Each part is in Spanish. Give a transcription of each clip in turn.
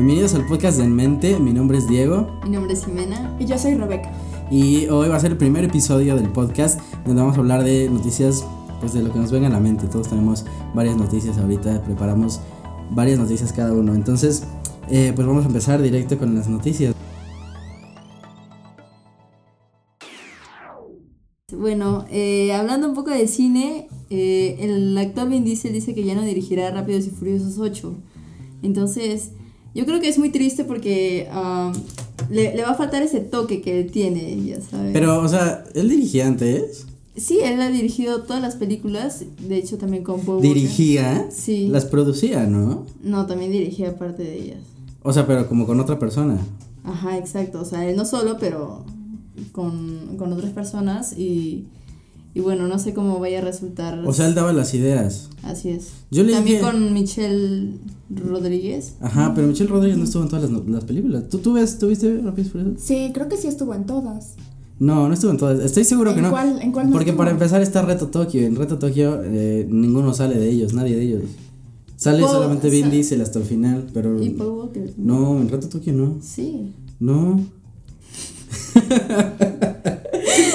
Bienvenidos al podcast de En Mente. Mi nombre es Diego. Mi nombre es Jimena. Y yo soy Rebeca. Y hoy va a ser el primer episodio del podcast donde vamos a hablar de noticias, pues de lo que nos venga a la mente. Todos tenemos varias noticias ahorita, preparamos varias noticias cada uno. Entonces, eh, pues vamos a empezar directo con las noticias. Bueno, eh, hablando un poco de cine, eh, el actor Vin Diesel dice que ya no dirigirá Rápidos y Furiosos 8. Entonces, yo creo que es muy triste porque um, le, le va a faltar ese toque que él tiene, ya sabes. Pero, o sea, él dirigía antes. Sí, él ha dirigido todas las películas, de hecho también con Walker. Dirigía. Sí. Las producía, ¿no? No, también dirigía parte de ellas. O sea, pero como con otra persona. Ajá, exacto. O sea, él no solo, pero con, con otras personas y, y bueno, no sé cómo vaya a resultar. O sea, él daba las ideas. Así es. Yo le También dije- con Michelle Rodríguez. Ajá, pero Michelle Rodríguez no estuvo en todas las, películas. ¿Tú, tú ves, tuviste Rápidos y Furiosos? Sí, creo que sí estuvo en todas. No, no estuvo en todas. Estoy seguro que ¿En no. cuál- en cuál no Porque estuvo? para empezar está Reto Tokio. En Reto Tokio eh, ninguno sale de ellos, nadie de ellos. Sale Paul- solamente Vin Diesel hasta el final, pero. Y Paul Walker. No, en Reto Tokio no. Sí. No.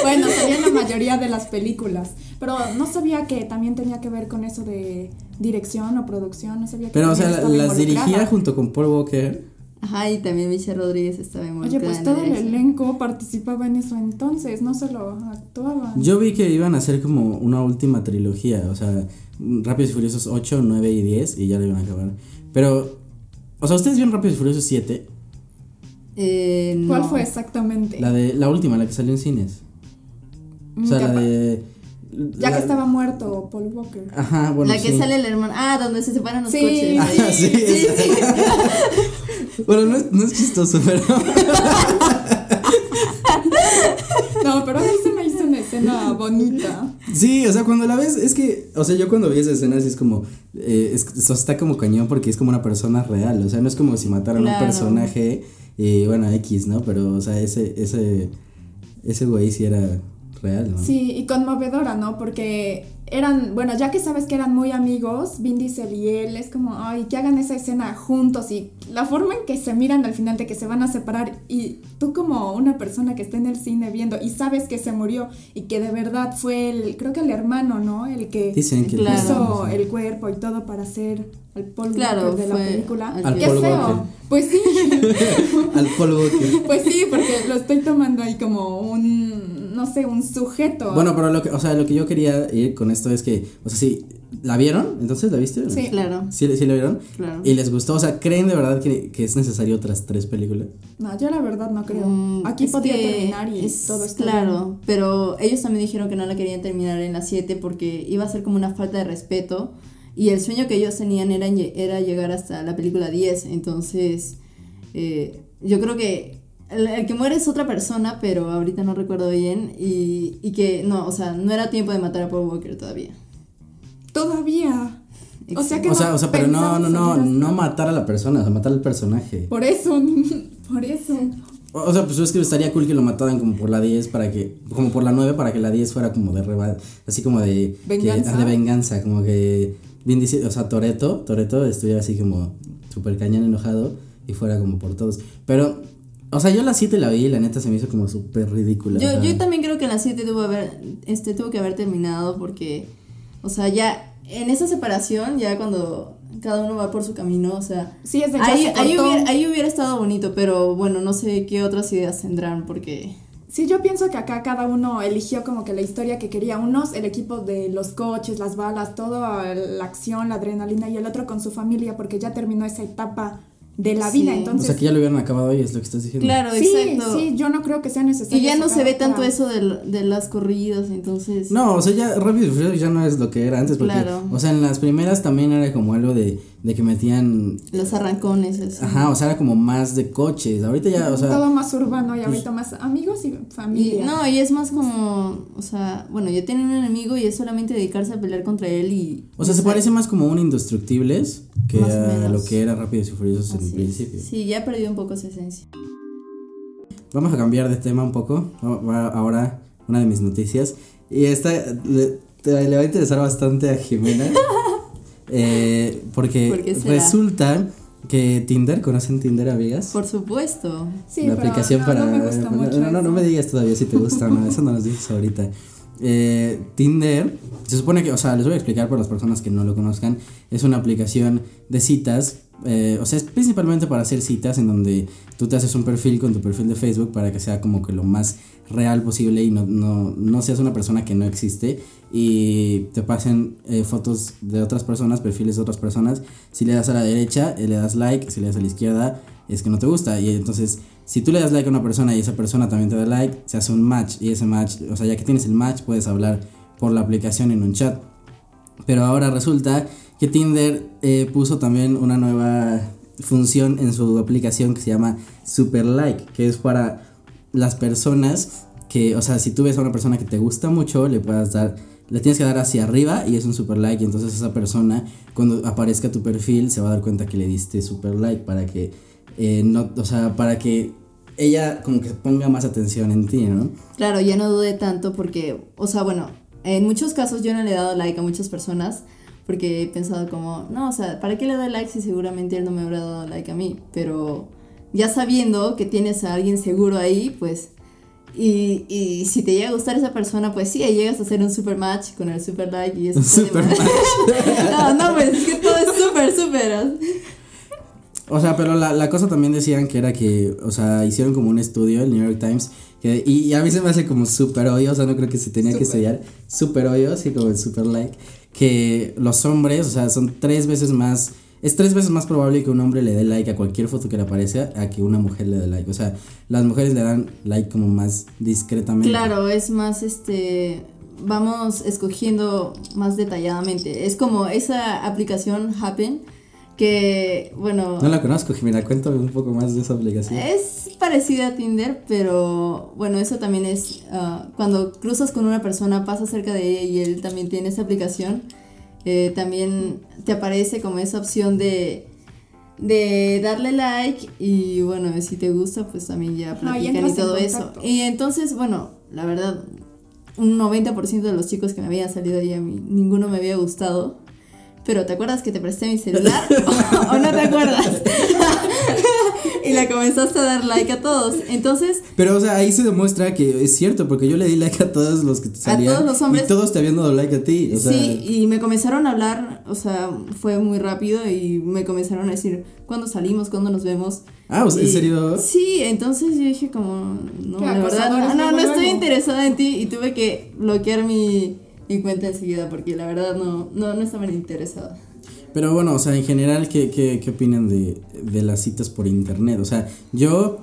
Bueno, en la mayoría de las películas. Pero no sabía que también tenía que ver con eso de dirección o producción. No sabía que Pero, o sea, las involucrada. dirigía junto con Paul Walker. Ajá, y también Michelle Rodríguez estaba Oye, involucrada pues en todo el elenco participaba en eso entonces, no solo actuaban. Yo vi que iban a hacer como una última trilogía. O sea, Rápidos y Furiosos 8, 9 y 10. Y ya lo iban a acabar. Pero. O sea, ¿ustedes vieron Rápidos y Furiosos 7? Eh, ¿Cuál fue exactamente? La de la última, la que salió en cines. O sea, la de. Ya la- que estaba muerto Paul Walker. Ajá, bueno. la que sí. sale el hermano. Ah, donde se separan los Sí. coches. Ah, sí, sí, sí. Bueno, no es, no es chistoso, pero. No, pero a mí se me hizo una escena bonita. Sí, o sea, cuando la ves, es que. O sea, yo cuando vi esa escena, sí es como. Eh, es, está como cañón porque es como una persona real. O sea, no es como si mataran a un personaje. Y bueno, X, ¿no? Pero, o sea, ese. Ese, ese güey sí era real, ¿no? Sí, y conmovedora, ¿no? Porque eran, bueno, ya que sabes que eran muy amigos, Vin Diesel y él, es como, ay, que hagan esa escena juntos y la forma en que se miran al final de que se van a separar y tú como una persona que está en el cine viendo y sabes que se murió y que de verdad fue el, creo que el hermano, ¿no? El que Dicen que. Claro. puso el cuerpo y todo para hacer al Paul Claro, de la película. al Qué feo. Pues sí. Al Walker. Pues sí, porque lo estoy tomando ahí como un, no sé, un sujeto. Bueno, pero lo que, o sea, lo que yo quería ir con esto es que, o sea, sí, ¿la vieron? ¿Entonces la viste? Sí. Claro. ¿Sí, sí la vieron? Claro. ¿Y les gustó? O sea, ¿creen de verdad que, que es necesario otras tres películas? No, yo la verdad no creo. Mm, Aquí que terminar y es todo está Claro, bien. pero ellos también dijeron que no la querían terminar en las 7 porque iba a ser como una falta de respeto. Y el sueño que ellos tenían era, era llegar hasta la película 10. Entonces, eh, yo creo que el, el que muere es otra persona, pero ahorita no recuerdo bien. Y, y que no, o sea, no era tiempo de matar a Paul Walker todavía. Todavía. O sea que O sea, o sea, pero no, no, no, no matar a la persona, o sea, matar al personaje. Por eso, por eso. O o sea, pues es que estaría cool que lo mataran como por la 10 para que, como por la 9 para que la 10 fuera como de reba, así como de que- Venganza. ah, de venganza, como que Vin Diesel, o sea, Toreto, Toreto estuviera así como súper cañón enojado y fuera como por todos. Pero, o sea, yo la 7 la vi y la neta se me hizo como súper ridícula. Yo, o sea, yo también creo que la 7 tuvo, haber, este, tuvo que haber terminado porque, o sea, ya en esa separación, ya cuando cada uno va por su camino, o sea, Sí, es de ya ahí, se ahí, hubiera, ahí hubiera estado bonito, pero bueno, no sé qué otras ideas tendrán porque... Sí, yo pienso que acá cada uno eligió como que la historia que quería. Unos, el equipo de los coches, las balas, toda la acción, la adrenalina, y el otro con su familia, porque ya terminó esa etapa de la Sí. vida. o Entonces, sea, que ya lo hubieran acabado y es lo que estás diciendo. Claro, sí, exacto. sí, yo no creo que sea necesario. y ya no se ve tanto otra- eso de, de las corridas, entonces... No, o sea, ya Rápido y Furioso ya no es lo que era antes, porque, Claro. o sea, en las primeras también era como algo de, de que metían, Los arrancones, así. ajá, o sea, era como más de coches, ahorita ya, o sea, todo más urbano y ahorita más amigos y Y, familia. no, y es más como, o sea, bueno, ya tienen un enemigo y es solamente dedicarse a pelear contra él y... o sea, se parece más como un Indestructibles que a lo que era Rápidos y Furiosos en es. principio. Sí, ya ha perdido un poco esa esencia. Vamos a cambiar de tema un poco, ahora una de mis noticias, y esta le, te- le va a interesar bastante a Jimena, eh, porque ¿Por resulta que Tinder, ¿conocen Tinder, amigas? Por supuesto. Sí, la pero aplicación no, para. no me gusta no, mucho no, no, no me digas todavía si te gusta o no, eso no nos dices ahorita. Eh, Tinder, se supone que, o sea, les voy a explicar para las personas que no lo conozcan, es una aplicación de citas, eh, o sea, es principalmente para hacer citas en donde tú te haces un perfil con tu perfil de Facebook para que sea como que lo más real posible y no, no, no seas una persona que no existe y te pasen eh, fotos de otras personas, perfiles de otras personas. Si le das a la derecha, eh, le das like, si le das a la izquierda, es que no te gusta. Y entonces, si tú le das like a una persona y esa persona también te da like, se hace un match. Y ese match, o sea, ya que tienes el match, puedes hablar por la aplicación en un chat. Pero ahora resulta que Tinder eh, puso también una nueva función en su aplicación que se llama Super Like, que es para las personas que, o sea, si tú ves a una persona que te gusta mucho, le puedas dar, le tienes que dar hacia arriba y es un super like. Y entonces esa persona, cuando aparezca tu perfil, se va a dar cuenta que le diste super like para que, eh, no, o sea, para que ella como que ponga más atención en ti, ¿no? Claro, ya no dude tanto porque, o sea, bueno, en muchos casos yo no le he dado like a muchas personas porque he pensado como, no, o sea, ¿para qué le doy like si seguramente él no me habrá dado like a mí? Pero ya sabiendo que tienes a alguien seguro ahí, pues, y, y si te llega a gustar esa persona, pues sí, ahí llegas a hacer un super match con el super like y eso. Super match. no, no, pues es que todo es súper, súper. O sea, pero la, la cosa también decían que era que, o sea, hicieron como un estudio, el New York Times, que, y, y a mí se me hace como súper obvio, o sea, no creo que se tenía que estudiar, súper obvio, así como el super like, que los hombres, o sea, son tres veces más, es tres veces más probable que un hombre le dé like a cualquier foto que le aparezca a que una mujer le dé like. O sea, las mujeres le dan like como más discretamente. Claro, es más este vamos escogiendo más detalladamente. Es como esa aplicación Happen que bueno, No la conozco, Jimena, cuéntame un poco más de esa aplicación. es parecida a Tinder, pero bueno, eso también es ah, cuando cruzas con una persona, pasa cerca de ella y él también tiene esa aplicación, eh, también te aparece como esa opción de de darle like y bueno, si te gusta, pues también ya No, y platican y todo eso. Y entonces, bueno, la verdad, un 90% de los chicos que me habían salido ahí a mí, ninguno me había gustado. Pero ¿te acuerdas que te presté mi celular? ¿O no te acuerdas? y le comenzaste a dar like a todos. Entonces, Pero, o sea, ahí se demuestra que es cierto, porque yo le di like a todos los que te salían. todos los hombres. Y todos te habían dado like a ti. O sea, sí, y me comenzaron a hablar, o sea, fue muy rápido y me comenzaron a decir, ¿cuándo salimos? ¿Cuándo nos vemos? Ah, o sea, ¿en serio? Sí, entonces yo dije como, no, la verdad, no, no, estoy interesada en ti y tuve que bloquear mi, mi cuenta enseguida porque la verdad no, no, no estaba interesada. Pero bueno, o sea, en general, ¿qué, qué, qué opinan de, de las citas por internet? O sea, yo,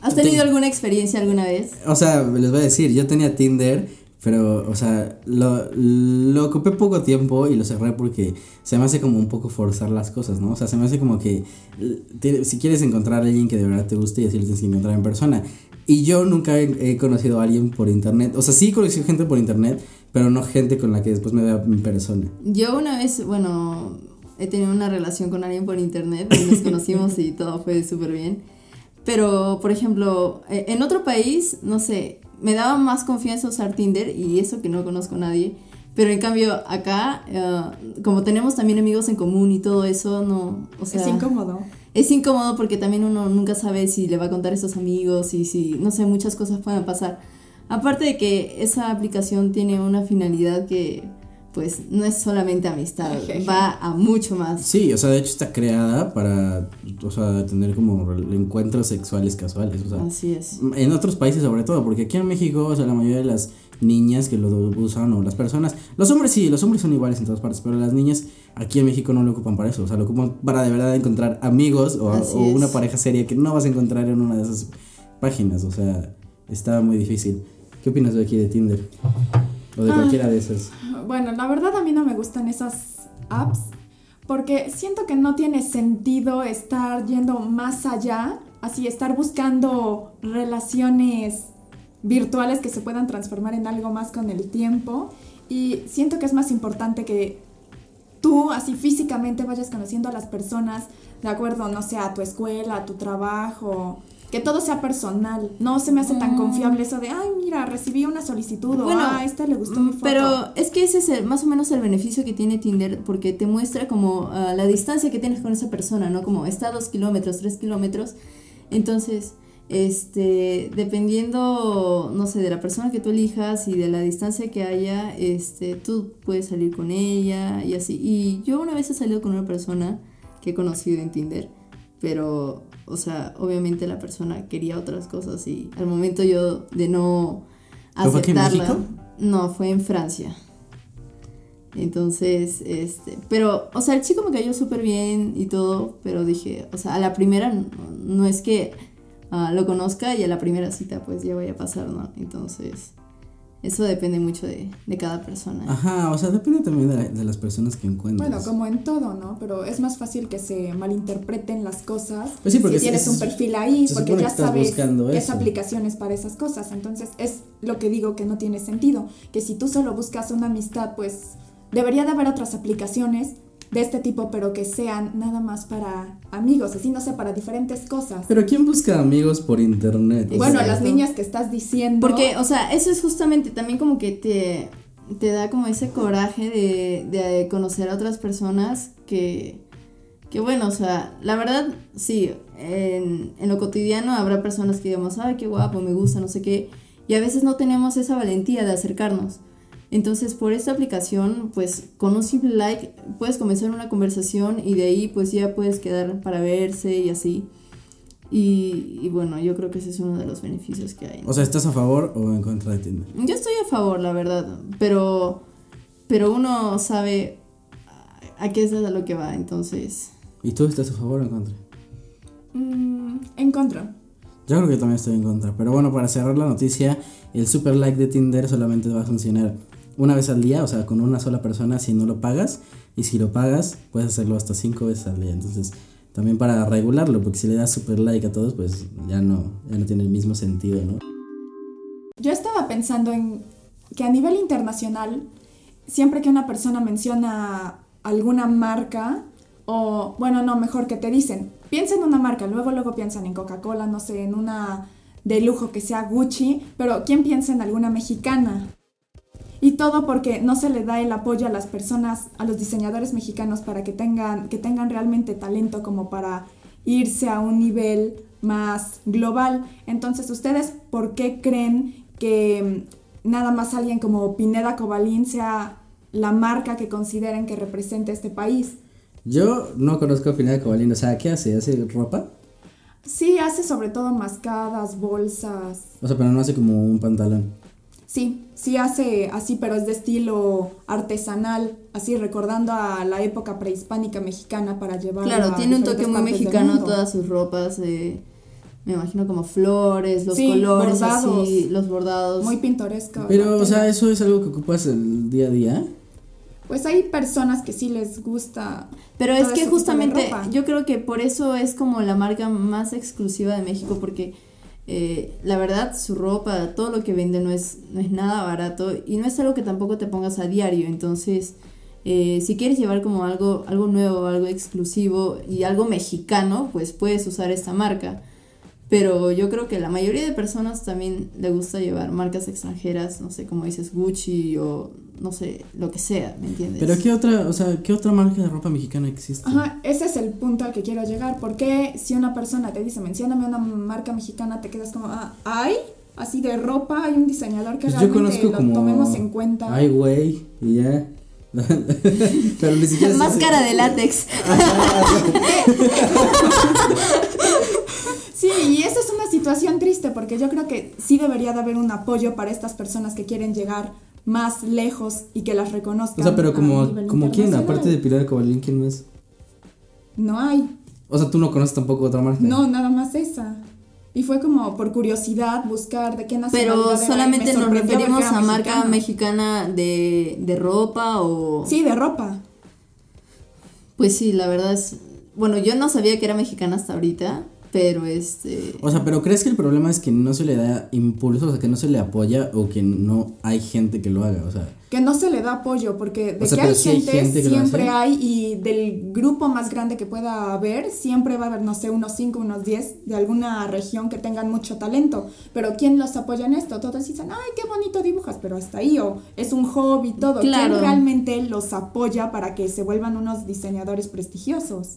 ¿Has tenido Ten- alguna experiencia alguna vez? o sea, les voy a decir, yo tenía Tinder, pero, o sea, lo, lo ocupé poco tiempo y lo cerré porque se me hace como un poco forzar las cosas, ¿no? O sea, se me hace como que si quieres encontrar a alguien que de verdad te guste y así lo tienes que encontrar en persona. Y yo nunca he, he conocido a alguien por internet, o sea, sí he conocido gente por internet, pero no gente con la que después me vea en persona. Yo una vez, bueno, he tenido una relación con alguien por internet y nos conocimos y todo fue súper bien. Pero, por ejemplo, eh, en otro país, no sé, me daba más confianza usar Tinder y eso que no conozco a nadie. Pero en cambio, acá, eh, como tenemos también amigos en común y todo eso, no, o sea... es incómodo. Es incómodo porque también uno nunca sabe si le va a contar a esos amigos y si, no sé, muchas cosas pueden pasar. Aparte de que esa aplicación tiene una finalidad que, pues, no es solamente amistad, Ejeje. va a mucho más. Sí, o sea, de hecho está creada para, o sea, tener como encuentros sexuales casuales, o sea, Así es. en otros países sobre todo, porque aquí en México, o sea, la mayoría de las niñas que lo usan o las personas, los hombres sí, los hombres son iguales en todas partes, pero las niñas aquí en México no lo ocupan para eso, o sea, lo ocupan para de verdad encontrar amigos o, o una pareja seria que no vas a encontrar en una de esas páginas, o sea, está muy difícil. ¿Qué opinas de aquí de Tinder? O de Ah. cualquiera de esas. Bueno, la verdad a mí no me gustan esas apps porque siento que no tiene sentido estar yendo más allá, así estar buscando relaciones virtuales que se puedan transformar en algo más con el tiempo y siento que es más importante que tú así físicamente vayas conociendo a las personas de acuerdo, no sé, a tu escuela, a tu trabajo que todo sea personal. No se me hace tan Mm. confiable eso de, ay, mira, recibí una solicitud o Bueno, ah, a este le gustó mi foto. Pero es que ese es el- más o menos el beneficio que tiene Tinder porque te muestra como ah, la distancia que tienes con esa persona, ¿no? Como está a dos kilómetros, tres kilómetros. Entonces, este, dependiendo, no sé, de la persona que tú elijas y de la distancia que haya, este, tú puedes salir con ella y así. Y yo una vez he salido con una persona que he conocido en Tinder, pero, o sea, obviamente la persona quería otras cosas y al momento yo de no ¿Pero fue aquí en aceptarla. No, fue en Francia. Entonces, este, pero, o sea, el chico me cayó súper bien y todo, pero dije, o sea, a la primera no, no es que ah, lo conozca y a la primera cita pues ya vaya a pasar, ¿no? Entonces, eso depende mucho de, de cada persona. Ajá, o sea, depende también de, la- de las personas que encuentres. Bueno, como en todo, ¿no? Pero es más fácil que se malinterpreten las cosas Pues sí, porque si tienes es- un perfil ahí, porque ya que sabes qué eso. aplicaciones para esas cosas. Entonces, es lo que digo que no tiene sentido. Que si tú solo buscas una amistad, pues debería de haber otras aplicaciones de este tipo, pero que sean nada más para amigos, así no sé, para diferentes cosas. Pero ¿quién busca amigos por internet? O Bueno, sea, las niñas que estás diciendo. Porque, o sea, eso es justamente también como que te, te da como ese coraje de, de conocer a otras personas que, que bueno, o sea, la verdad, sí, en, en lo cotidiano habrá personas que digamos, ay, qué guapo, me gusta, no sé qué, y a veces no tenemos esa valentía de acercarnos. Entonces, por esta aplicación, pues con un simple like puedes comenzar una conversación y de ahí pues ya puedes quedar para verse y así. Y, y bueno, yo creo que ese es uno de los beneficios que hay. ¿no? O sea, ¿estás a favor o en contra de Tinder? Yo estoy a favor, la verdad, pero, pero uno sabe a a qué es a lo que va, entonces... ¿Y tú estás a favor o en contra? Mm, en contra. Yo creo que también estoy en contra. Pero bueno, para cerrar la noticia, el super like de Tinder solamente va a funcionar una vez al día, o sea, con una sola persona si no lo pagas. Y si lo pagas, puedes hacerlo hasta cinco veces al día. Entonces, también para regularlo, porque si le das super like a todos, pues ya no, ya no tiene el mismo sentido, ¿no? Yo estaba pensando en que a nivel internacional, siempre que una persona menciona alguna marca, o bueno, no, mejor que te dicen, piensa en una marca, luego luego piensan en Coca-Cola, no sé, en una de lujo que sea Gucci, pero ¿quién piensa en alguna mexicana? Y todo porque no se le da el apoyo a las personas, a los diseñadores mexicanos para que tengan, que tengan realmente talento como para irse a un nivel más global. Entonces, ¿ustedes por qué creen que mm, nada más alguien como Pineda Cobalín sea la marca que consideren que represente este país? Yo no conozco a Pineda Cobalín, o sea, ¿qué hace? ¿Hace ropa? Sí, hace sobre todo mascadas, bolsas. O sea, pero no hace como un pantalón. Sí, sí hace así, pero es de estilo artesanal, así recordando a la época prehispánica mexicana para llevar. Claro, a tiene un toque muy mexicano todas sus ropas, eh, me imagino como flores, los Sí, colores bordados. así, los bordados. Muy pintoresco. Pero, o sea, eso es algo que ocupas el día a día. Pues hay personas que sí les gusta. Pero todo es que justamente yo creo que por eso es como la marca más exclusiva de México, porque eh, la verdad su ropa, todo lo que vende no es, no es nada barato y no es algo que tampoco te pongas a diario. Entonces, eh, si quieres llevar como algo, algo nuevo, algo exclusivo y algo mexicano, pues puedes usar esta marca. Pero yo creo que la mayoría de personas también le gusta llevar marcas extranjeras, no sé, como dices Gucci o no sé, lo que sea, ¿me entiendes? Pero ¿qué otra, o sea, qué otra marca de ropa mexicana existe? Ajá, ese es el punto al que quiero llegar. Porque si una persona te dice, mencióname una marca mexicana, te quedas como, ah, ¿hay? Así de ropa, hay un diseñador que Pues realmente lo como tomemos en cuenta. Ay, güey, y ya. Pero ni siquiera Máscara de látex. Sí, y eso es una situación triste porque yo creo que sí debería de haber un apoyo para estas personas que quieren llegar más lejos y que las reconozcan. O sea, pero como, como quién, aparte de Pilar Cobalín, ¿quién más? No hay. O sea, tú no conoces tampoco otra marca. No, nada más esa. Y fue como por curiosidad buscar de qué nacionalidad Pero solamente me nos referimos a marca mexicana. mexicana de, de ropa o... Sí, de ropa. Pues sí, la verdad es... Bueno, yo no sabía que era mexicana hasta ahorita, Pero este. O sea, pero ¿crees que el problema es que no se le da impulso, o sea, que no se le apoya o que no hay gente que lo haga? O sea, que no se le da apoyo, porque de O sea, que hay gente, siempre hay, y del grupo más grande que pueda haber, siempre va a haber, no sé, unos 5, unos 10 de alguna región que tengan mucho talento. Pero ¿quién los apoya en esto? Todos dicen, ay, qué bonito dibujas, pero hasta ahí, o es un hobby, todo. Claro. ¿Quién realmente los apoya para que se vuelvan unos diseñadores prestigiosos?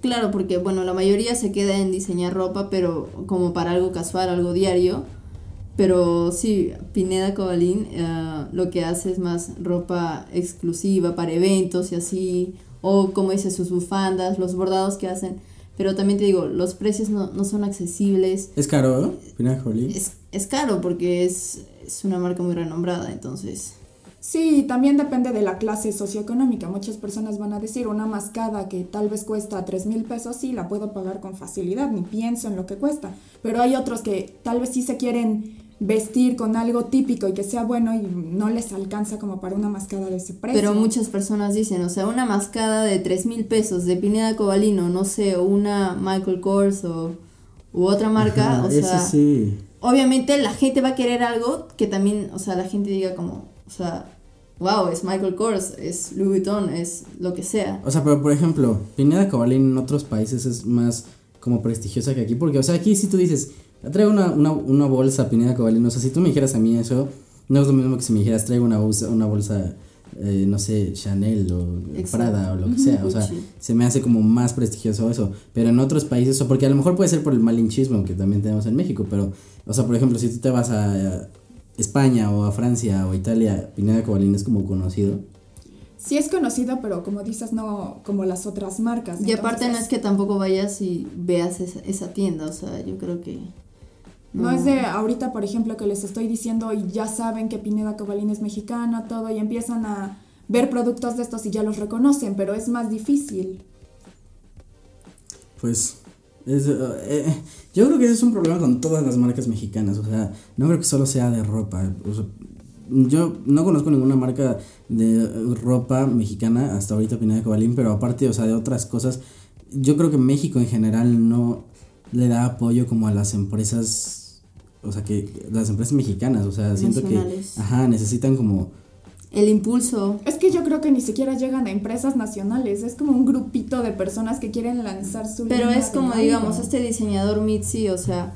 Claro, porque bueno, la mayoría se queda en diseñar ropa, pero como para algo casual, algo diario. Pero sí, Pineda Cobalín eh, lo que hace es más ropa exclusiva para eventos y así, o como dice, sus bufandas, los bordados que hacen. Pero también te digo, los precios no, no son accesibles. ¿es caro, ¿eh? Pineda Cobalín? Es, es caro porque es, es una marca muy renombrada, entonces... Sí, también depende de la clase socioeconómica. Muchas personas van a decir una mascada que tal vez cuesta 3 mil pesos, sí, la puedo pagar con facilidad, ni pienso en lo que cuesta. Pero hay otros que tal vez sí se quieren vestir con algo típico y que sea bueno y no les alcanza como para una mascada de ese precio. Pero muchas personas dicen, o sea, una mascada de 3 mil pesos de Pineda Cobalino, no sé, una Michael Kors o u otra marca, Ajá, o eso sea, sí. obviamente la gente va a querer algo que también, o sea, la gente diga como, o sea, wow, es Michael Kors, es Louis Vuitton, es lo que sea. O sea, pero por ejemplo, Pineda Cobalín en otros países es más como prestigiosa que aquí, porque, o sea, aquí si tú dices, traigo una, una, una bolsa Pineda Cobalín, o sea, si tú me dijeras a mí eso, no es lo mismo que si me dijeras, traigo una bolsa, una bolsa eh, no sé, Chanel o Exacto. Prada o lo que sea, o sea, Gucci. se me hace como más prestigioso eso, pero en otros países, o porque a lo mejor puede ser por el malinchismo que también tenemos en México, pero, o sea, por ejemplo, si tú te vas a España o a Francia o a Italia, Pineda Cobalín es como conocido. Sí es conocido, pero como dices, no como las otras marcas. Y aparte no es que tampoco vayas y veas esa, esa tienda, o sea, yo creo que... No es de ahorita, por ejemplo, que les estoy diciendo y ya saben que Pineda Cobalín es mexicana, todo, y empiezan a ver productos de estos y ya los reconocen, pero es más difícil. Pues es, eh, yo creo que ese es un problema con todas las marcas mexicanas, o sea, no creo que solo sea de ropa. o sea, yo no conozco ninguna marca de ropa mexicana hasta ahorita Pineda Cobalín, pero aparte, o sea, de otras cosas, yo creo que México en general no le da apoyo como a las empresas, o sea, que las empresas mexicanas, o sea, siento que, ajá, necesitan como El impulso, Es que yo creo que ni siquiera llegan a empresas nacionales, es como un grupito de personas que quieren lanzar su pero es como, digamos, este diseñador Mitzi, o sea,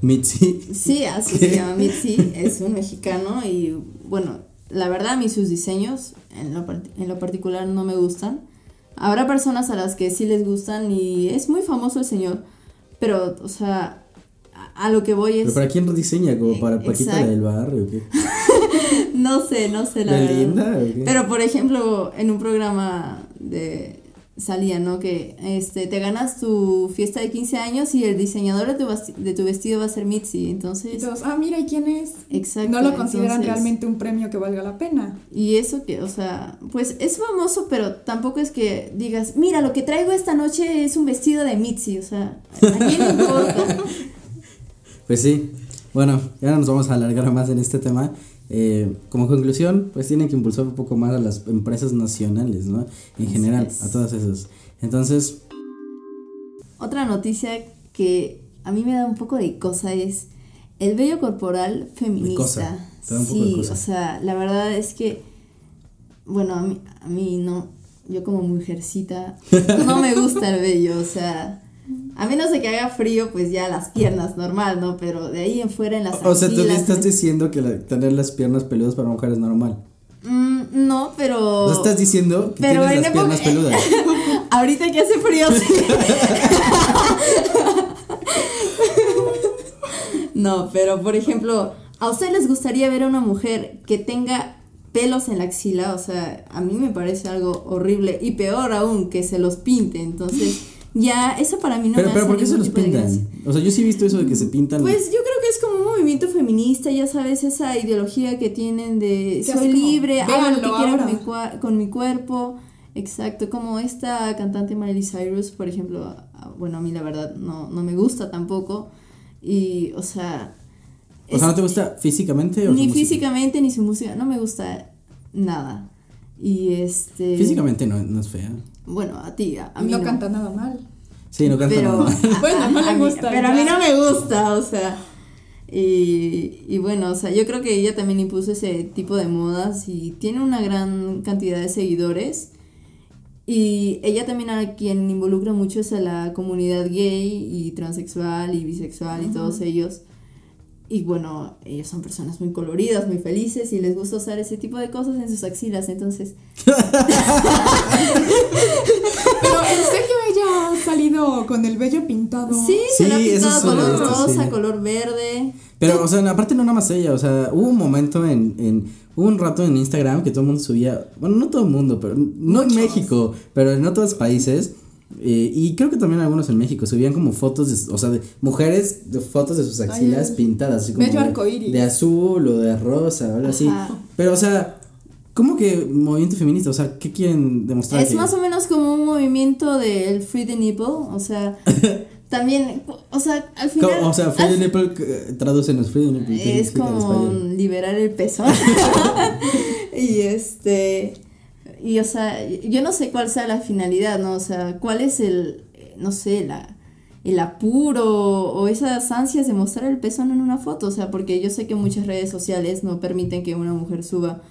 Mitzi. Sí, así se llama Mitzi, es un mexicano y bueno, la verdad a mí sus diseños en lo, en lo particular no me gustan. Habrá personas a las que sí les gustan y es muy famoso el señor, pero o sea, a, a lo que voy ¿Pero es... para quién lo diseña? ¿Como para Paquita del barrio o qué? No sé, no sé la ¿Belinda verdad. o qué? Pero por ejemplo, en un programa de salía, ¿no? Que este te ganas tu fiesta de 15 años y el diseñador de tu, basti- de tu vestido va a ser Mitzi, entonces... ah, mira, ¿y quién es? Exacto. no lo consideran entonces- realmente un premio que valga la pena. Y eso que, o sea, pues es famoso, pero tampoco es que digas, mira, lo que traigo esta noche es un vestido de Mitzi, o sea, ¿a quién le importa? Pues sí. Bueno, ya no nos vamos a alargar más en este tema. Eh, como conclusión, pues tienen que impulsar un poco más a las empresas nacionales, ¿no? En Así general, es. a todas esas. Entonces, Otra noticia que a mí me da un poco de cosa es el vello corporal feminista. cosa, te da un poco de sí, cosa. o sea, la verdad es que, bueno, a mí, a mí no, yo como mujercita, no me gusta el vello, o sea, a menos de que haga frío, pues ya las piernas normal, ¿no? Pero de ahí en fuera en las o sea, tú axilas, estás en- diciendo que la- tener las piernas peludas para mujeres es normal. Mm, no, pero... O sea, estás diciendo que pero tienes en las época- piernas peludas. Ahorita que hace frío, sí. No, pero por ejemplo, ¿a ustedes les gustaría ver a una mujer que tenga pelos en la axila? O sea, a mí me parece algo horrible y peor aún que se los pinte. Entonces, ya, eso para mí no pero, me pero hace ¿por qué se los pintan? O sea, yo sí he visto eso de que se pintan. Pues yo creo que es como un movimiento feminista, ya sabes, esa ideología que tienen de soy libre, hago lo que "Véanlo quiero con ahora". mi, cua- con mi cuerpo. Exacto, como esta cantante Miley Cyrus, por ejemplo, bueno, a mí la verdad no, no me gusta tampoco. Y, o sea... o sea, ¿no te gusta físicamente o Ni música? físicamente ni su música, no me gusta nada. Y este... Físicamente no, no es fea. Bueno, a ti, a, mí no, no. canta nada mal. Sí, no canta pero, nada. Bueno, no le a mí- gusta, Pero a mí no me gusta, o sea. Y, y bueno, o sea, yo creo que ella también impuso ese tipo de modas y tiene una gran cantidad de seguidores. Y ella también a quien involucra mucho es a la comunidad gay y transexual y bisexual y todos ellos. Y bueno, ellos son personas muy coloridas, muy felices y les gusta usar ese tipo de cosas en sus axilas. Entonces, Pero en serio ella ha salido con el vello pintado. sí, se lo ha Sí, eso pintado color rosa, sí. color verde. Pero, o sea, aparte no nada más ella, o sea, hubo un momento en, en hubo un rato en Instagram que todo el mundo subía, bueno, no todo el mundo, pero no en. México, pero en otros países, eh, y creo que también algunos en México, subían como fotos, de, o sea, de mujeres, de fotos de sus axilas pintadas, así como de, azul o de rosa o algo así. Pero, o sea, ¿cómo que movimiento feminista? O sea, ¿qué quieren demostrar? Es que- más o menos como un movimiento del Free the Nipple, o sea, también, o sea, al final... O sea, Free the Nipple, eh, tradúcenos, Free the Nipple. ¿qué Es como liberar el pezón. y este. Y o sea, yo no sé cuál sea la finalidad, ¿no? O sea, cuál es el. No sé, la. El apuro o esas ansias de mostrar el pezón en una foto. O sea, porque yo sé que muchas redes sociales no permiten que una mujer suba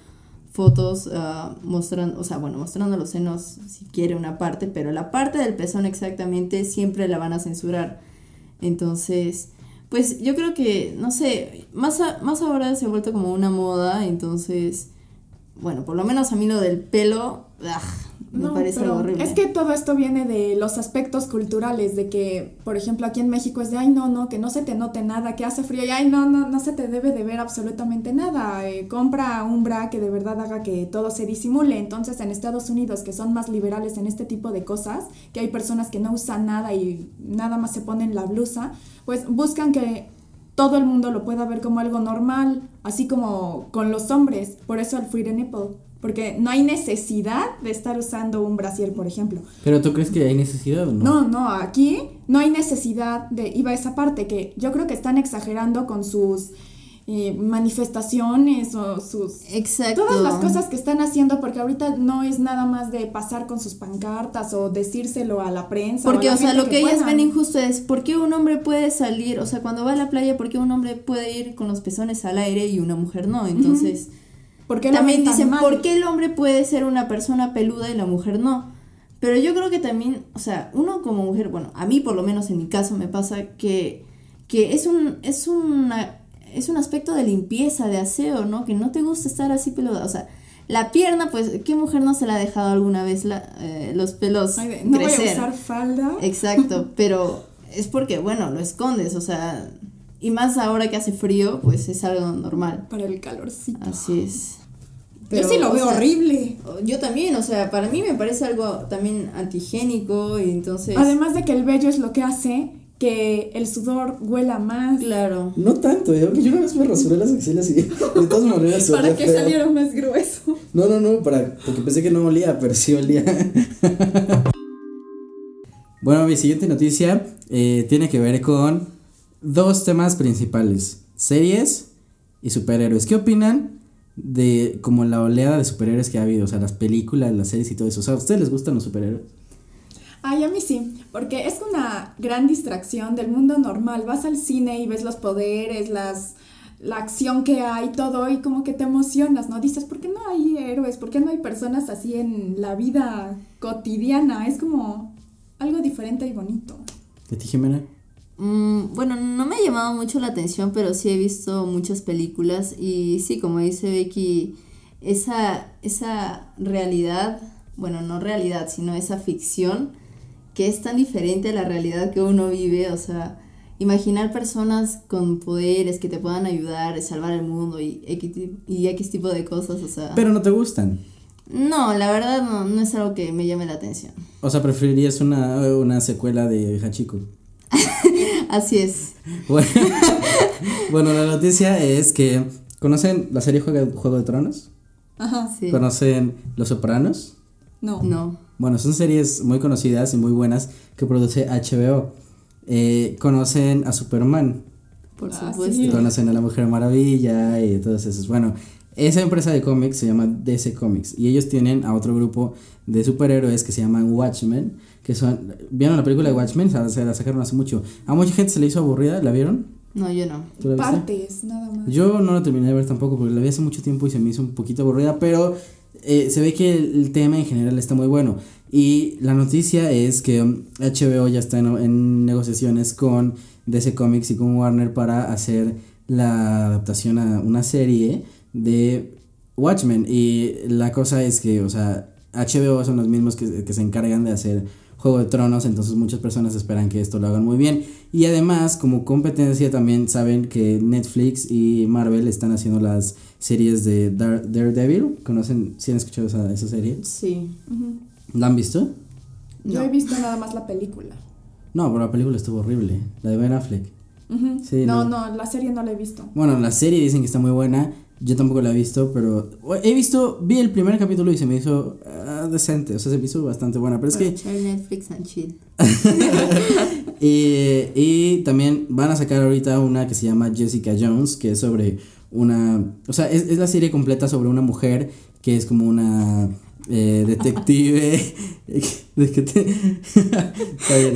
fotos ah, mostrando, o sea, bueno, mostrando los senos si quiere una parte, pero la parte del pezón exactamente siempre la van a censurar. Entonces, pues yo creo que, no sé, más, a- más ahora se ha vuelto como una moda, entonces, bueno, por lo menos a mí lo del pelo, ¡ah! me No, parece algo horrible. Es que todo esto viene de los aspectos culturales, de que, por ejemplo, aquí en México es de, ay, no, no, que no se te note nada, que hace frío, y ay, no, no, no se te debe de ver absolutamente nada. eh, compra un bra que de verdad haga que todo se disimule. Entonces, en Estados Unidos, que son más liberales en este tipo de cosas, que hay personas que no usan nada y nada más se ponen la blusa, pues buscan que todo el mundo lo pueda ver como algo normal, así como con los hombres. Por eso el free the nipple. Porque no hay necesidad de estar usando un brasier, por ejemplo. Pero tú crees que hay necesidad o no? No, no, aquí no hay necesidad de. Iba a esa parte que yo creo que están exagerando con sus eh, manifestaciones o sus. Exacto. Todas las cosas que están haciendo, porque ahorita no es nada más de pasar con sus pancartas o decírselo a la prensa. Porque, o sea, lo que, ellas puedan. ven injusto es, ¿por qué un hombre puede salir, o sea, cuando va a la playa, ¿por qué un hombre puede ir con los pezones al aire y una mujer no? Entonces... ¿Por qué También dicen, mal? ¿por qué el hombre puede ser una persona peluda y la mujer no? Pero yo creo que también, o sea, uno como mujer, bueno, a mí por lo menos en mi caso me pasa que, que es un, es una, es un aspecto de limpieza, de aseo, ¿no? Que no te gusta estar así peluda, o sea, la pierna, pues, ¿qué mujer no se la ha dejado alguna vez la, eh, los pelos Ay, no voy a usar falda. Exacto, pero es porque, bueno, lo escondes, o sea, y más ahora que hace frío, pues es algo normal. Para el calorcito. Así es. yo sí lo veo sea, horrible. Yo también, o sea, para mí me parece algo también antigénico y entonces... Además de que el vello es lo que hace que el sudor huela más. Claro. No tanto, ¿eh? Yo una vez me rasuré las axilas y de todas maneras Para que feo. saliera más grueso. No, no, no, para, porque pensé que no olía, pero sí olía. bueno, mi siguiente noticia eh, tiene que ver con dos temas principales, series y superhéroes. ¿Qué opinan de como la oleada de superhéroes que ha habido? O sea, las películas, las series y todo eso. O sea, ¿a ustedes les gustan los superhéroes? Ay, a mí sí, porque es una gran distracción del mundo normal. Vas al cine y ves los poderes, las la acción que hay, todo, y como que te emocionas, ¿no? Dices, ¿por qué no hay héroes? ¿Por qué no hay personas así en la vida cotidiana? Es como algo diferente y bonito. ¿De ti, Jimena? Mm, bueno, no me ha llamado mucho la atención, pero sí he visto muchas películas y sí, como dice Becky, esa, esa realidad, bueno, no realidad, sino esa ficción que es tan diferente a la realidad que uno vive, o sea, imaginar personas con poderes que te puedan ayudar a salvar el mundo y X, y X tipo de cosas, o sea... Pero no te gustan. no, la verdad no, no es algo que me llame la atención. O sea, preferirías una, una secuela de Hachiko. Así es. Bueno, bueno, la noticia es que ¿conocen la serie Juego, Juego de Tronos? Ajá. Sí. ¿Conocen Los Sopranos? No. No. Bueno, son series muy conocidas y muy buenas que produce HBO. Eh, ¿Conocen a Superman? Por Ah, supuesto. sí. ¿Conocen a la Mujer Maravilla y todos esos? Bueno, esa empresa de cómics se llama DC Comics y ellos tienen a otro grupo de superhéroes que se llaman Watchmen, que son, ¿vieron la película de Watchmen? Se la- se la sacaron hace mucho. A mucha gente se le hizo aburrida, ¿la vieron? No, yo no. ¿Tú la viste? Partes, nada más. Yo no la terminé de ver tampoco porque la vi hace mucho tiempo y se me hizo un poquito aburrida, pero eh, se ve que el, tema en general está muy bueno. Y la noticia es que HBO ya está en, en negociaciones con DC Comics y con Warner para hacer la adaptación a una serie de Watchmen. Y la cosa es que, o sea, HBO son los mismos que, que se encargan de hacer Juego de Tronos, entonces muchas personas esperan que esto lo hagan muy bien. Y además, como competencia, también saben que Netflix y Marvel están haciendo las series de Dar- Daredevil. ¿Conocen? ¿Sí han escuchado esa, esa serie? Sí. ¿La han visto? Yo No. he visto nada más la película. No, pero la película estuvo horrible. La de Ben Affleck. Ujú. Sí, no, no. no, la serie no la he visto. Bueno, la serie dicen que está muy buena. Yo tampoco la he visto, pero he visto, vi el primer capítulo y se me hizo ah, decente, o sea, se me hizo bastante buena. Pero es que Netflix and chill. Y, y también van a sacar ahorita una que se llama Jessica Jones, que es sobre una... O sea, es, es la serie completa sobre una mujer que es como una eh, detective... de que te- Está bien.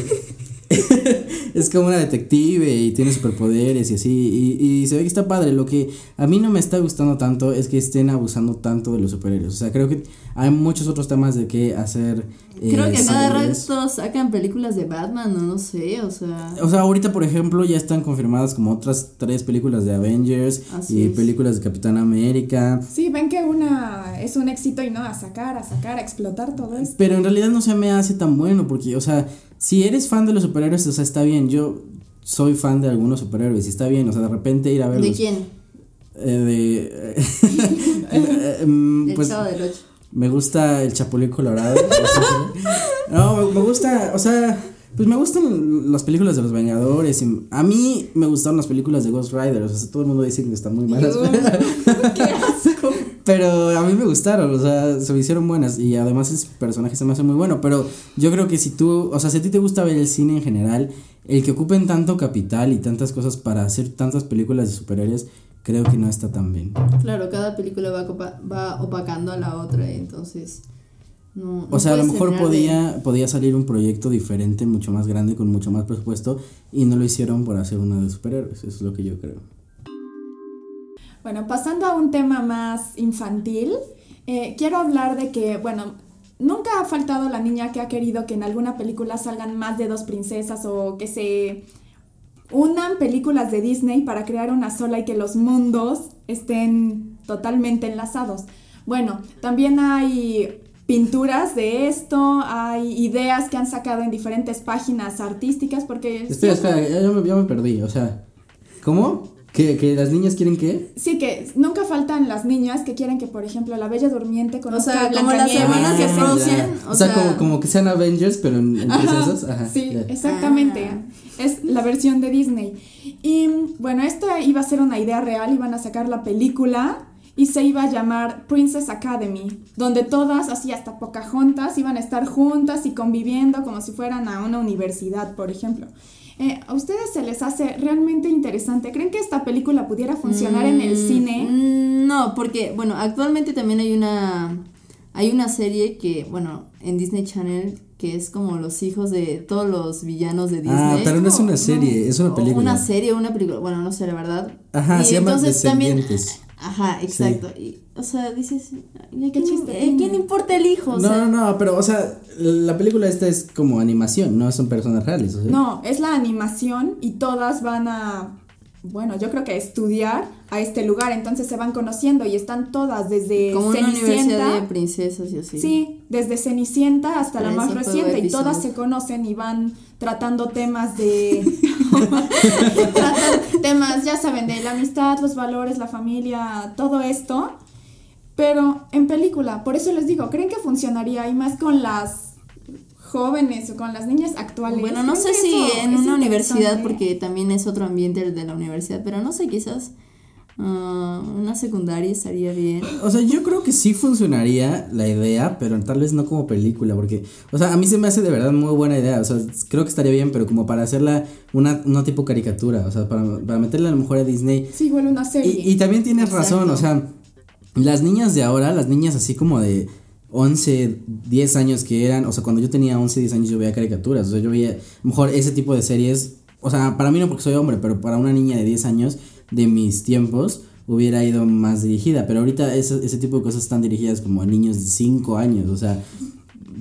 es como una detective y tiene superpoderes y así. Y, y se ve que está padre. Lo que a mí no me está gustando tanto es que estén abusando tanto de los superhéroes. O sea, creo que hay muchos otros temas de qué hacer. eh, Creo que cada rato sacan películas de Batman, o no sé, o sea. O sea, ahorita, por ejemplo, ya están confirmadas como otras tres películas de Avengers Así y es. películas de Capitán América. Sí, ven que una es un éxito y no, a sacar, a sacar, a explotar todo esto. Pero en realidad no se me hace tan bueno porque, o sea, si eres fan de los superhéroes, o sea, está bien. Yo soy fan de algunos superhéroes y está bien. O sea, de repente ir a ¿De verlos. quién? eh, de. eh, El pues Chavo del me gusta el Chapulín Colorado. no, me, gusta, o sea, pues me gustan las películas de los Vengadores. y a mí me gustaron las películas de Ghost Rider. O sea, todo el mundo dice que están muy malas. ¡Qué asco! Pero a mí me gustaron, o sea, se me hicieron buenas y además ese personaje se me hace muy bueno, pero yo creo que si tú, o sea, si a ti te gusta ver el cine en general, el que ocupen tanto capital y tantas cosas para hacer tantas películas de superhéroes, creo que no está tan bien. Claro, cada película va, va opacando a la otra, entonces. No, no O sea, a lo mejor de- podía, podía salir un proyecto diferente, mucho más grande, con mucho más presupuesto, y no lo hicieron por hacer una de superhéroes, eso es lo que yo creo. Bueno, pasando a un tema más infantil, eh, quiero hablar de que, bueno, nunca ha faltado la niña que ha querido que en alguna película salgan más de dos princesas o que se unan películas de Disney para crear una sola y que los mundos estén totalmente enlazados. Bueno, también hay pinturas de esto, hay ideas que han sacado en diferentes páginas artísticas porque... Espera, espera, ya me, ya me perdí, o sea, ¿cómo? ¿Que, que las niñas quieren qué? Sí, que nunca faltan las niñas que quieren que, por ejemplo, la Bella Durmiente conozca sea, a como las hermanas que de se- Frozen. o O sea, sea- como, como que sean Avengers, pero en, en Ajá, princesas. Ajá. sí, ya. exactamente. Ah. Es la versión de Disney. Y bueno, esta iba a ser una idea real, iban a sacar la película y se iba a llamar Princess Academy, donde todas, así hasta Pocahontas, iban a estar juntas y conviviendo como si fueran a una universidad, por ejemplo. Eh, ¿A ustedes se les hace realmente interesante? ¿Creen que esta película pudiera funcionar en el Mm, cine? mm, No, porque, bueno, actualmente también hay una. Hay una serie que, bueno, en Disney Channel, que es como los hijos de todos los villanos de Disney. Ah, pero no es una serie, es una película. Una serie, una película, bueno, no sé, la verdad. Ajá, Y se llama entonces también- Descendientes. Ajá, exacto. Y, o sea, dices, ¿y a ¿Qué quién, eh? ¿quién importa el hijo? O No, sea, no, no, pero, o sea, la película esta es como animación, no son personas reales. o sea. No, es la animación y todas van a, bueno, yo creo que a estudiar a este lugar, entonces se van conociendo y están todas desde como una universidad Cenicienta. de princesas y así. Sí, desde Cenicienta hasta la más reciente y todas se conocen y van tratando temas de tratan temas, ya saben, de la amistad, los valores, la familia, todo esto. Pero en película, por eso les digo, ¿creen que funcionaría y más con las jóvenes o con las niñas actuales? Bueno, no ¿Creen sé si en una universidad, porque también es otro ambiente el de la universidad, pero no sé, quizás ah, una secundaria estaría bien. O sea, yo creo que sí funcionaría la idea, pero tal vez no como película, porque, o sea, a mí se me hace de verdad muy buena idea, o sea, creo que estaría bien, pero como para hacerla una, una tipo caricatura, o sea, para, para meterla a lo mejor a Disney. Sí, igual una serie. Y, y también tienes razón, o sea, las niñas de ahora, las niñas así como de 11, 10 años que eran, o sea, cuando yo tenía 11, 10 años yo veía caricaturas, o sea, yo veía, a lo mejor ese tipo de series, o sea, para mí no porque soy hombre, pero para una niña de 10 años de mis tiempos hubiera ido más dirigida, pero ahorita ese, ese tipo de cosas están dirigidas como a niños de 5 años, o sea,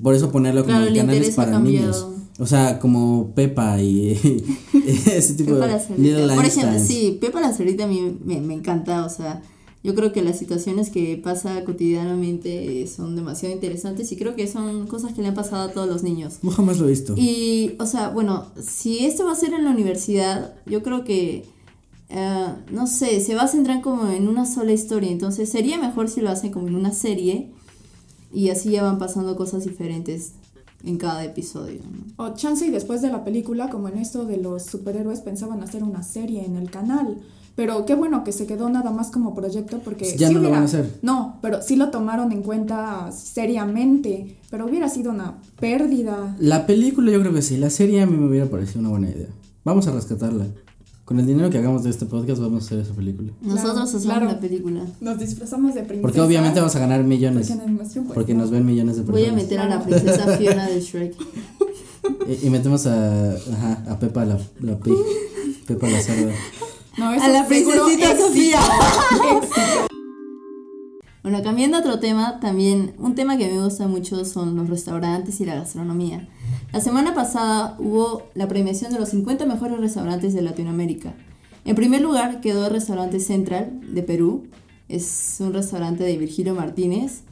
por eso ponerlo como Claro, el canales para niños. O sea, como Pepa y ese tipo Pepa de la Cerita. Por ejemplo, sí, Pepa la Cerita a mí me, me encanta, o sea, yo creo que las situaciones que pasa cotidianamente son demasiado interesantes y creo que son cosas que le han pasado a todos los niños. No jamás lo he visto. Y, o sea, bueno, si esto va a ser en la universidad, yo creo que, eh, no sé, se va a centrar como en una sola historia, entonces sería mejor si lo hacen como en una serie y así ya van pasando cosas diferentes en cada episodio. ¿no? O chance y después de la película, como en esto de los superhéroes, pensaban hacer una serie en el canal. Pero qué bueno que se quedó nada más como proyecto porque... Ya sí no lo van a hacer. No, pero sí lo tomaron en cuenta seriamente. Pero hubiera sido una pérdida. La película yo creo que sí, la serie a mí me hubiera parecido una buena idea. Vamos a rescatarla. Con el dinero que hagamos de este podcast vamos a hacer esa película. Nosotros hacemos claro. la película. Nos disfrazamos de princesa. Porque obviamente vamos a ganar millones. Porque en animación, pues, Porque no. nos ven millones de Voy a personas. meter a la princesa Fiona de Shrek. Y, y metemos a, ajá, a Pepa la, la pig. Pepa la cerda. No, A la princesita. Sofía. Bueno, cambiando a otro tema, también un tema que me gusta mucho son los restaurantes y la gastronomía. La semana pasada hubo la premiación de los 50 mejores restaurantes de Latinoamérica. En primer lugar quedó el restaurante Central de Perú. Es un restaurante de Virgilio Martínez.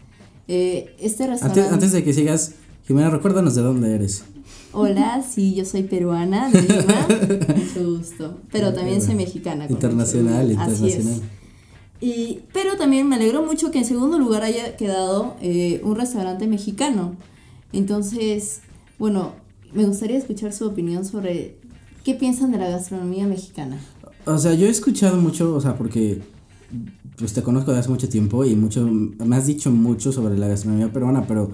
Eh, este restaurante... Antes, antes de que sigas, Jimena, recuérdanos de dónde eres. Hola, sí, yo soy peruana, de Lima. Mucho gusto. Pero también soy mexicana. Internacional, gusto. Así es. Y, pero también me alegró mucho que en segundo lugar haya quedado eh, un restaurante mexicano. Entonces, bueno, me gustaría escuchar su opinión sobre qué piensan de la gastronomía mexicana. O sea, yo he escuchado mucho, o sea, porque pues te conozco de hace mucho tiempo y mucho me has dicho mucho sobre la gastronomía peruana, pero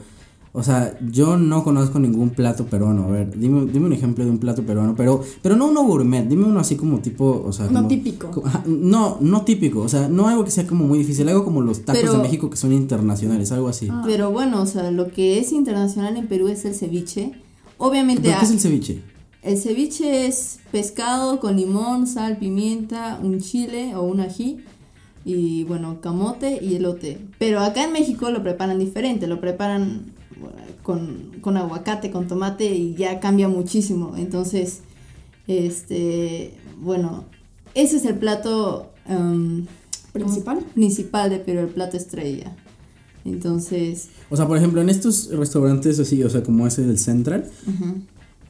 o sea, yo no conozco ningún plato peruano. A ver, dime, dime un ejemplo de un plato peruano, pero pero no uno gourmet, dime uno así como tipo, o sea, No como- típico. no, no típico, o sea, no algo que sea como muy difícil, algo como los tacos Pero- de México que son internacionales, algo así. Ah. Pero bueno, o sea, lo que es internacional en Perú es el ceviche. Obviamente, ¿Pero qué es el ceviche? el ceviche es pescado con limón, sal, pimienta, un chile o un ají y bueno, camote y elote. Pero acá en México lo preparan diferente, lo preparan con, con aguacate, con tomate y ya cambia muchísimo. Entonces, este, bueno, ese es el plato em, Principal. principal de Perú, el plato estrella. Entonces, O sea, por ejemplo, en estos restaurantes así, o sea, como ese del Central,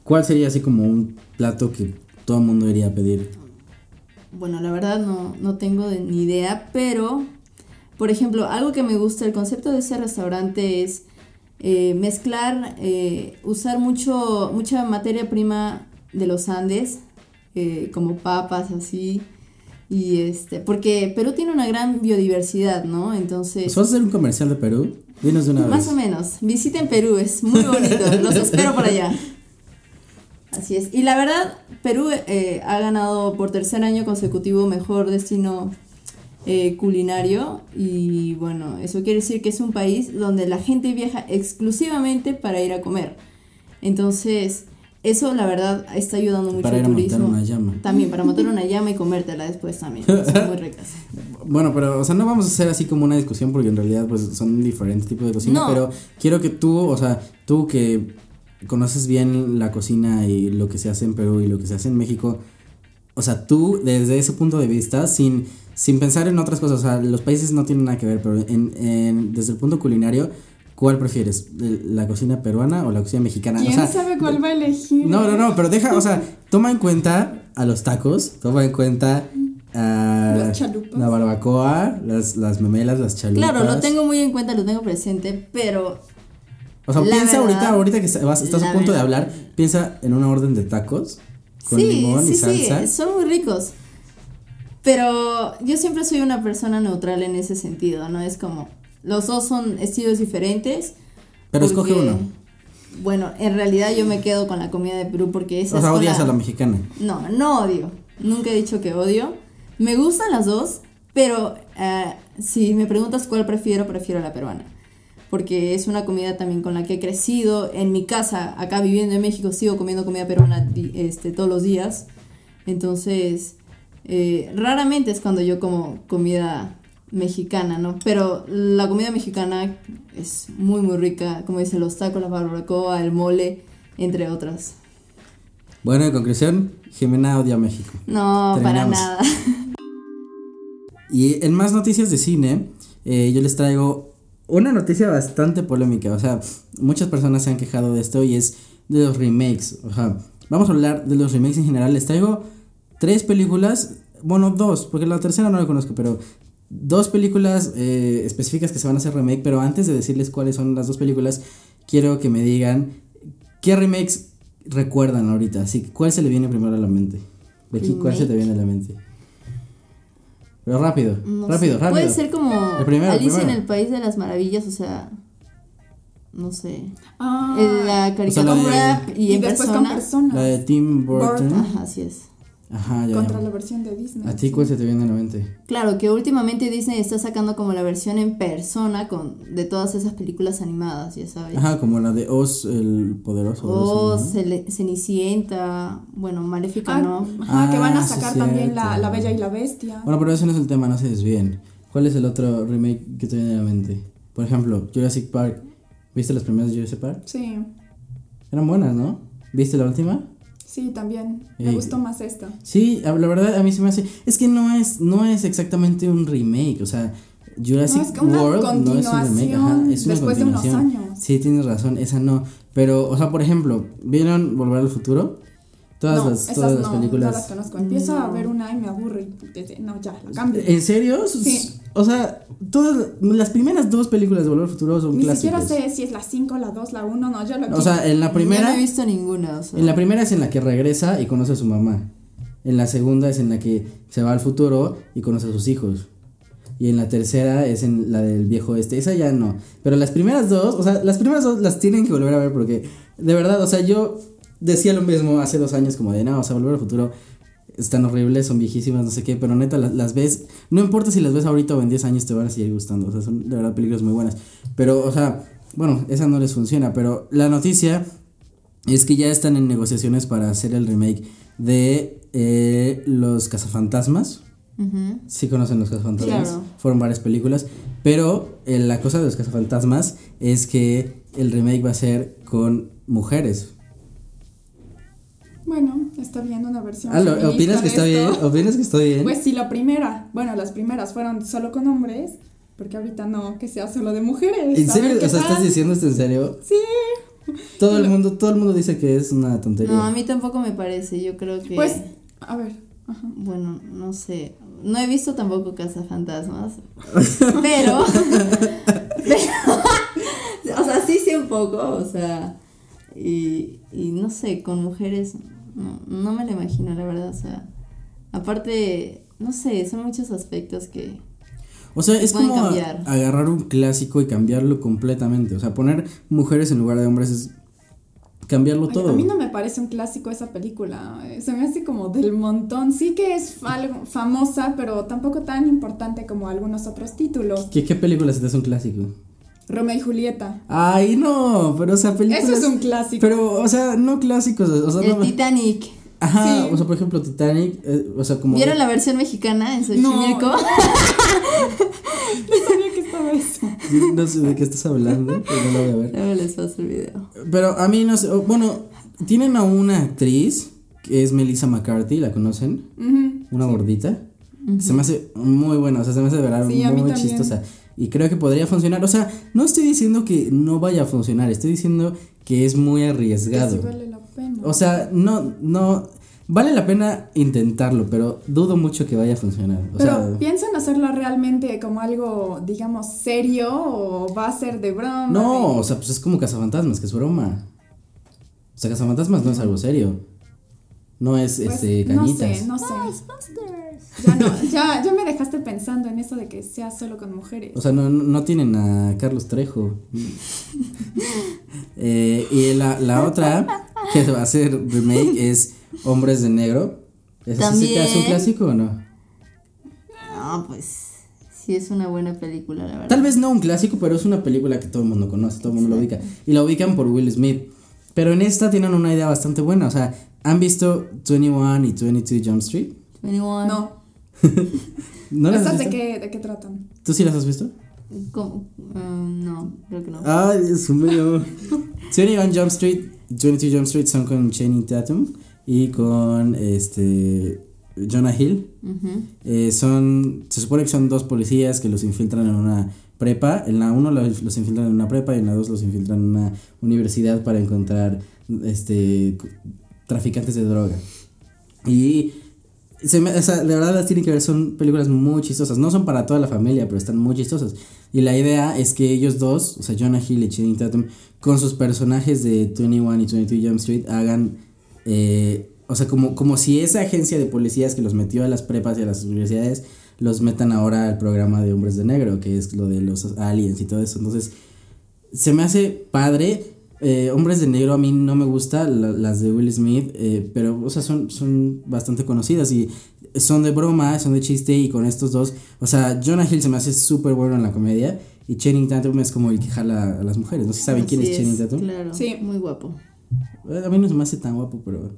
¿cuál sería así como un plato que todo el mundo iría a pedir? Bueno, la verdad no, no tengo de- ni idea, pero, por ejemplo, algo que me gusta, el concepto de ese restaurante es eh, mezclar, eh, usar mucho, mucha materia prima de los Andes, eh, como papas así, y este, porque Perú tiene una gran biodiversidad, ¿no? Entonces... ¿Vas a hacer un comercial de Perú? Dinos de una vez. Más o menos. Visiten Perú, es muy bonito. Los espero por allá. Así es. Y la verdad, Perú eh, ha ganado por tercer año consecutivo mejor destino eh, culinario. Y bueno, eso quiere decir que es un país donde la gente viaja exclusivamente para ir a comer. Entonces, eso la verdad está ayudando mucho Para al a matar turismo. una llama. También, para matar una llama y comértela después también. Son muy ricas. Bueno, pero, o sea, no vamos a hacer así como una discusión porque en realidad, pues, son diferentes tipos de cocina. No. Pero quiero que tú, o sea, tú que conoces bien la cocina y lo que se hace en Perú y lo que se hace en México, o sea, tú, desde ese punto de vista, sin, sin pensar en otras cosas, o sea, los países no tienen nada que ver, pero en, en- desde el punto culinario, ¿cuál prefieres? ¿La cocina peruana o la cocina mexicana? ¿Quién o sea, sabe cuál va a elegir? No, no, no, pero deja, o sea, toma en cuenta a los tacos, toma en cuenta a Las chalupas. la barbacoa, las, las memelas, las chalupas. Claro, lo tengo muy en cuenta, lo tengo presente, pero O sea, la piensa verdad, ahorita, ahorita que vas- estás a punto de hablar, piensa en una orden de tacos con sí, limón sí, y salsa. sí, son muy ricos. Pero yo siempre soy una persona neutral en ese sentido, ¿no? Es como, los dos son estilos diferentes. Pero escoge porque, uno. Bueno, en realidad yo me quedo con la comida de Perú porque esa O sea, es con odias la- a la mexicana. No, no odio. Nunca he dicho que odio. Me gustan las dos, Pero eh, si me preguntas cuál prefiero, prefiero la peruana. Porque es una comida también con la que he crecido. En mi casa, acá viviendo en México, sigo comiendo comida peruana este, todos los días. Entonces, eh, raramente es cuando yo como comida mexicana, ¿no? Pero la comida mexicana es muy, muy rica. Como dicen los tacos, la barbacoa, el mole, entre otras. Bueno, en conclusión, Jimena odia México. No, para nada. Y en más noticias de cine, eh, yo les traigo una noticia bastante polémica. O sea, muchas personas se han quejado de esto y es de los remakes. O sea, vamos a hablar de los remakes en general. Les traigo tres películas, bueno, dos, porque la tercera no la conozco, pero dos películas eh, específicas que se van a hacer remake. Pero antes de decirles cuáles son las dos películas, quiero que me digan qué remakes recuerdan ahorita. Así que, ¿cuál se le viene primero a la mente? Becky, ¿cuál se te viene a la mente? Pero rápido, No rápido, sé. rápido. Puede ser como El primero, el Alicia en el País de las Maravillas, o sea, no sé. Ah, En la O sea, caricatura y, y en después persona. con personas. La de Tim Burton. Burton. Ajá, así es. Ajá, ya. contra ya. la versión de Disney. ¿A ti cuál se te viene a la mente? Claro, que últimamente Disney está sacando como la versión en persona con de todas esas películas animadas, ya sabes. Ajá, como la de Oz el Poderoso. O algo así, ¿no? Cele- Cenicienta, bueno, Maléfica Ah, no. ajá, que van Ah, a sí, sacar también la, la Bella y la Bestia. Bueno, pero ese no es el tema, no se desvíen. ¿Cuál es el otro remake que te viene a la mente? Por ejemplo, Jurassic Park. ¿Viste las primeras de Jurassic Park? Sí, Eran buenas, ¿no? ¿Viste la última? Sí, también. Me gustó más esta. Sí, la verdad a mí se me hace. Es que no es, no es exactamente un remake, o sea, Jurassic No, es que una World no es un remake, ajá, es una después de unos años. Sí, tienes razón, esa no. Pero, o sea, por ejemplo, ¿vieron Volver al Futuro? Todas no, las, esas todas las no, películas. no las conozco. Empiezo a No. ver una y me aburre. y No, ya, la cambio. ¿En serio? Sí. O sea, todas las primeras dos películas de Volver al Futuro son Ni clásicos. siquiera sé si es la 5, la 2, la 1, no, yo lo O sea, en la Yo primera no he visto ninguna, o sea. En la primera es en la que regresa y conoce a su mamá. En la segunda es en la que se va al futuro y conoce a sus hijos. Y en la tercera es en la del viejo este. Esa ya no. Pero las primeras dos, o sea, las primeras dos las tienen que volver a ver porque, de verdad, o sea, yo decía lo mismo hace dos años como de, no, o sea, volver al futuro están horribles, son viejísimas, no sé qué, pero neta las, las ves, no importa si las ves ahorita o en 10 años te van a seguir gustando, o sea, son de verdad películas muy buenas. Pero, o sea, bueno, esa no les funciona, pero la noticia es que ya están en negociaciones para hacer el remake de eh, Los Cazafantasmas. Ujú. Sí conocen Los Cazafantasmas. Claro. Fueron varias películas. Pero eh, la cosa de Los Cazafantasmas es que el remake va a ser con mujeres. Bueno, está bien una versión. Ah, ¿lo- feminista ¿Opinas que está bien? ¿Opinas que está bien? Pues sí, la primera. Bueno, las primeras fueron solo con hombres. Porque ahorita no, que sea solo de mujeres. ¿En serio? O sea, ¿estás diciendo esto en serio? Sí. Todo el mundo, todo el mundo dice que es una tontería. No, a mí tampoco me parece. Yo creo que. Pues, a ver. Ajá. Bueno, no sé. No he visto tampoco Cazafantasmas. pero. pero o sea, sí sé un poco. O sea. Y, y no sé, con mujeres. No, no me lo imagino, la verdad. O sea. Aparte, no sé, son muchos aspectos que. O sea, es como a- agarrar un clásico y cambiarlo completamente. O sea, poner mujeres en lugar de hombres es cambiarlo Ay, todo. A mí no me parece un clásico esa película. eh, Se me hace como del montón. Sí que es algo famosa, pero tampoco tan importante como algunos otros títulos. ¿Qué, ¿Qué película se te hace un clásico? Romeo y Julieta. Ay, no, pero o sea, películas. Eso es un clásico. Pero, o sea, no clásicos. O sea, El no. Titanic. Ajá, Sí. o sea, por ejemplo, Titanic. eh, o sea, como. ¿Vieron la versión mexicana en No. Xochimilco? No sabía que estaba eso. No sé de qué estás hablando, pero no lo voy a ver. Luego les paso el video. Pero a mí no sé. Bueno, tienen a una actriz que es Melissa McCarthy, ¿la conocen? Una gordita. Se me hace muy buena, o sea, se me hace de verdad Sí, muy también. chistosa. Y creo que podría funcionar. O sea, no estoy diciendo que no vaya a funcionar, estoy diciendo que es muy Que arriesgado. sí vale la pena. O sea, no, no. Vale la pena intentarlo, pero dudo mucho que vaya a funcionar. O Pero sea, ¿piensan hacerlo realmente como algo, digamos, serio o va a ser de broma? no, de- o sea, pues es como Cazafantasmas, que es broma. O sea, Cazafantasmas no es algo serio. No es Pues, este no cañitas. sé, no sé. Ya no, ya, ya me dejaste pensando en eso de que sea solo con mujeres. O sea, no, no no tienen a Carlos Trejo. Eh, y la, la otra que va a hacer remake es Hombres de Negro. ¿Esa sí hace un clásico o no? No, pues sí es una buena película, la verdad. Tal vez no un clásico, pero es una película que todo el mundo conoce, todo el mundo lo ubica. Y la ubican por Will Smith. Pero en esta tienen una idea bastante buena. O sea, ¿han visto 21 y 22 Jump Street? 21. No. ¿No las has ¿Estas de qué, de qué tratan? ¿Tú sí las has visto? ¿Cómo? Um, no, creo que no. Ay, Dios mío. 21 Jump Street, 22 Jump Street son con Channing Tatum y con este Jonah Hill. Ujú. Eh, son, se supone que son dos policías que los infiltran en una prepa. En la uno los, los infiltran en una prepa y en la dos los infiltran en una universidad para encontrar este traficantes de droga. Y se me, o sea, de verdad las tienen que ver, son películas muy chistosas. No son para toda la familia, pero están muy chistosas. Y la idea es que ellos dos, o sea, Jonah Hill y Channing Tatum, con sus personajes de 21 y 22 Jump Street, hagan, eh, o sea, como, como si esa agencia de policías que los metió a las prepas y a las universidades, los metan ahora al programa de Hombres de Negro, que es lo de los aliens y todo eso. Entonces, se me hace padre. Eh, Hombres de Negro a mí no me gusta, la- las de Will Smith, eh, pero, o sea, son, son bastante conocidas y son de broma, son de chiste y con estos dos, o sea, Jonah Hill se me hace súper bueno en la comedia y Channing Tatum es como el que jala a las mujeres. No sé si saben quién es Channing Tatum. Claro, Sí. muy guapo. Eh, A mí no se me hace tan guapo, pero...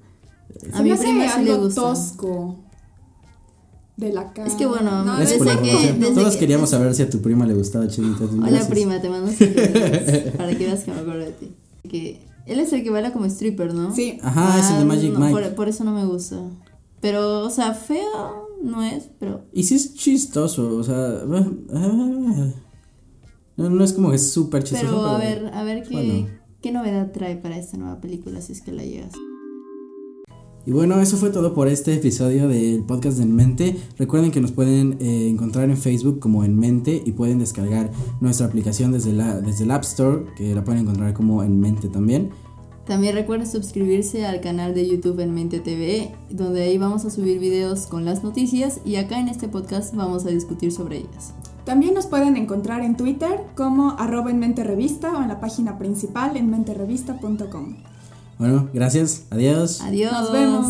A Se mi me hace prima sí le algo gusta. tosco. De la cara. Es que bueno, no, desde por la es que- desde Todos que- queríamos saber si a tu prima le gustaba Tatum. Hola Gracias. prima, te mando saludos para que veas que me acuerdo de ti. Que él es el que baila como stripper, ¿no? Sí. Ajá, es el de Ah, Magic no, Mike. Por, por eso no me gusta. Pero, o sea, feo no es, pero Y sí es chistoso, o sea... ah, No, no es como que es súper chistoso. Pero a ver, a ver qué, bueno. qué novedad trae para esta nueva película si es que la llegas. Y bueno, eso fue todo por este episodio del podcast de En Mente. Recuerden que nos pueden eh, encontrar en Facebook como En Mente y pueden descargar nuestra aplicación desde, la, desde el App Store, que la pueden encontrar como En Mente también. También recuerden suscribirse al canal de YouTube en Mente TV, donde ahí vamos a subir videos con las noticias y acá en este podcast vamos a discutir sobre ellas. También nos pueden encontrar en Twitter como arroba en mente revista o en la página principal en menterevista.com. Bueno, gracias, adiós. Adiós. Nos vemos.